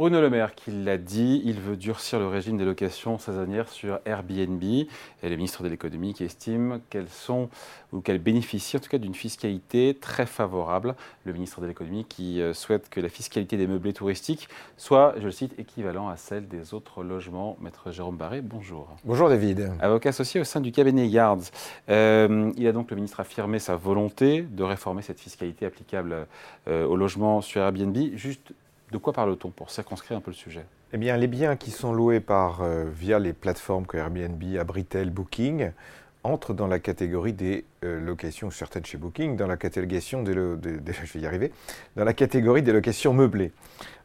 Bruno Le Maire qui l'a dit, il veut durcir le régime des locations saisonnières sur Airbnb. Et le ministre de l'économie qui estime qu'elles sont ou qu'elles bénéficient en tout cas d'une fiscalité très favorable. Le ministre de l'économie qui euh, souhaite que la fiscalité des meublés touristiques soit, je le cite, équivalent à celle des autres logements. Maître Jérôme Barré, bonjour. Bonjour David. Avocat associé au sein du cabinet Yards. Euh, il a donc le ministre affirmé sa volonté de réformer cette fiscalité applicable euh, aux logements sur Airbnb. Juste de quoi parle-t-on pour circonscrire un peu le sujet? Eh bien, les biens qui sont loués par, euh, via les plateformes comme Airbnb, Abritel, Booking entrent dans la catégorie des euh, locations, certaines chez Booking, dans la catégorie des, je vais y arriver, dans la catégorie des locations meublées.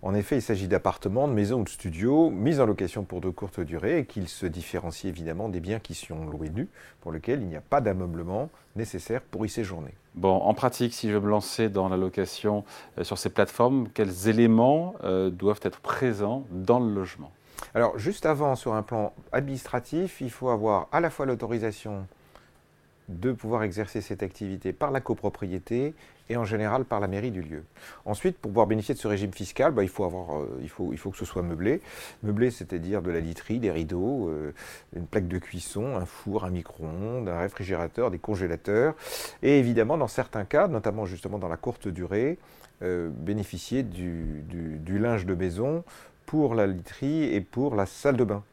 En effet, il s'agit d'appartements, de maisons ou de studios mis en location pour de courtes durées et qu'ils se différencient évidemment des biens qui sont loués nus, pour lesquels il n'y a pas d'ameublement nécessaire pour y séjourner. Bon, en pratique, si je veux me lancer dans la location euh, sur ces plateformes, quels éléments euh, doivent être présents dans le logement? Alors, juste avant, sur un plan administratif, il faut avoir à la fois l'autorisation de pouvoir exercer cette activité par la copropriété et en général par la mairie du lieu. Ensuite, pour pouvoir bénéficier de ce régime fiscal, bah, il, faut avoir, euh, il faut que ce soit meublé. Meublé, c'est-à-dire de la literie, des rideaux, euh, une plaque de cuisson, un four, un micro-ondes, un réfrigérateur, des congélateurs. Et évidemment, dans certains cas, notamment justement dans la courte durée, euh, bénéficier du, du linge de maison pour la literie et pour la salle de bain.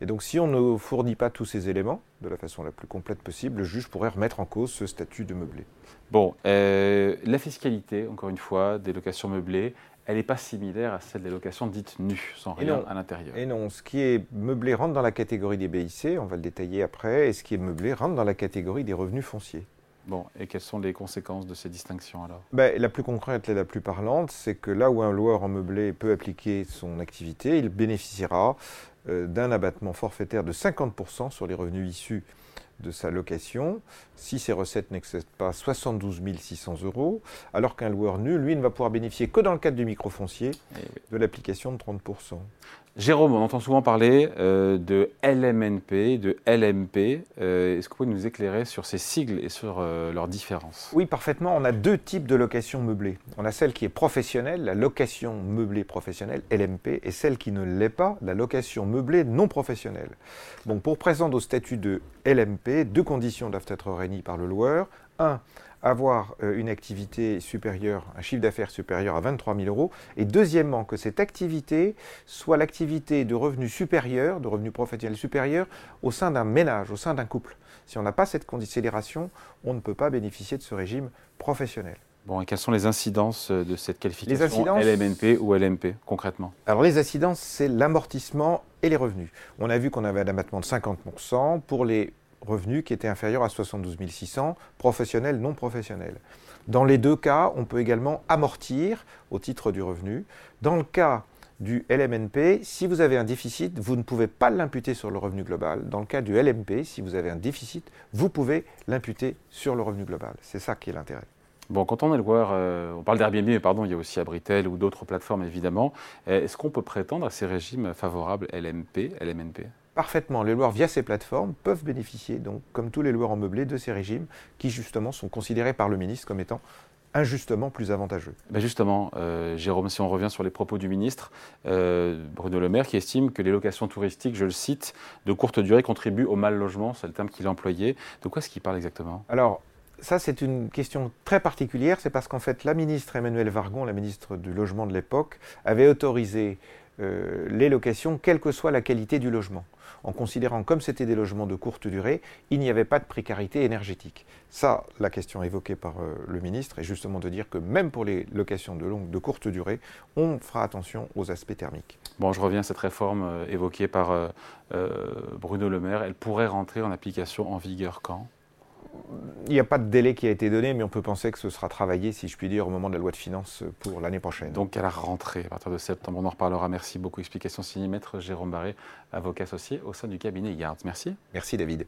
Et donc si on ne fournit pas tous ces éléments de la façon la plus complète possible, le juge pourrait remettre en cause ce statut de meublé. Bon, euh, la fiscalité, encore une fois, des locations meublées, elle n'est pas similaire à celle des locations dites nues, sans rien à l'intérieur. Et non, ce qui est meublé rentre dans la catégorie des BIC, on va le détailler après, et ce qui est meublé rentre dans la catégorie des revenus fonciers. Bon, et quelles sont les conséquences de ces distinctions alors? Ben, La plus concrète et la plus parlante, c'est que là où un loueur en meublé peut appliquer son activité, il bénéficiera euh, d'un abattement forfaitaire de 50% sur les revenus issus de sa location. Si ses recettes n'excèdent pas 72 600 euros, alors qu'un loueur nul, lui, ne va pouvoir bénéficier que dans le cadre du microfoncier eh de l'application de 30%. Jérôme, on entend souvent parler euh, de LMNP, de LMP. Euh, est-ce que vous pouvez nous éclairer sur ces sigles et sur euh, leurs différences? Oui, parfaitement. On a deux types de location meublée. On a celle qui est professionnelle, la location meublée professionnelle, LMP, et celle qui ne l'est pas, la location meublée non professionnelle. Donc, pour présenter au statut de LMP, deux conditions doivent être réunies par le loueur. Un, avoir euh, une activité supérieure, un chiffre d'affaires supérieur à 23 000 euros, et deuxièmement, que cette activité soit l'activité de revenus supérieurs, de revenus professionnels supérieurs, au sein d'un ménage, au sein d'un couple. Si on n'a pas cette considération, on ne peut pas bénéficier de ce régime professionnel. Bon, et quelles sont les incidences euh, de cette qualification LMNP ou LMP concrètement? Alors les incidences, c'est l'amortissement et les revenus. On a vu qu'on avait un abattement de 50% pour les revenus qui étaient inférieurs à 72 600, professionnels, non professionnels. Dans les deux cas, on peut également amortir au titre du revenu. Dans le cas du LMNP, si vous avez un déficit, vous ne pouvez pas l'imputer sur le revenu global. Dans le cas du LMP, si vous avez un déficit, vous pouvez l'imputer sur le revenu global. C'est ça qui est l'intérêt. Bon, quand on est loueur, euh, on parle d'Airbnb, mais pardon, il y a aussi Abritel ou d'autres plateformes évidemment. Est-ce qu'on peut prétendre à ces régimes favorables LMP, LMNP parfaitement. Les loueurs via ces plateformes peuvent bénéficier, donc, comme tous les loueurs en meublé, de ces régimes qui justement sont considérés par le ministre comme étant injustement plus avantageux. Ben justement, euh, Jérôme, si on revient sur les propos du ministre, euh, Bruno Le Maire, qui estime que les locations touristiques, je le cite, de courte durée contribuent au mal logement, c'est le terme qu'il a employé. De quoi est-ce qu'il parle exactement? Alors, ça, c'est une question très particulière. C'est parce qu'en fait, la ministre Emmanuelle Vargon, la ministre du Logement de l'époque, avait autorisé euh, les locations, quelle que soit la qualité du logement. En considérant comme c'était des logements de courte durée, il n'y avait pas de précarité énergétique. Ça, la question évoquée par euh, le ministre est justement de dire que même pour les locations de longue, de courte durée, on fera attention aux aspects thermiques. Bon, je reviens à cette réforme euh, évoquée par Bruno Le Maire. Elle pourrait rentrer en application en vigueur quand? Il n'y a pas de délai qui a été donné, mais on peut penser que ce sera travaillé, si je puis dire, au moment de la loi de finances pour l'année prochaine. Donc à la rentrée, à partir de septembre, on en reparlera. Merci beaucoup. Explication Maître Jérôme Barré, avocat associé au sein du cabinet Yards. Merci. Merci David.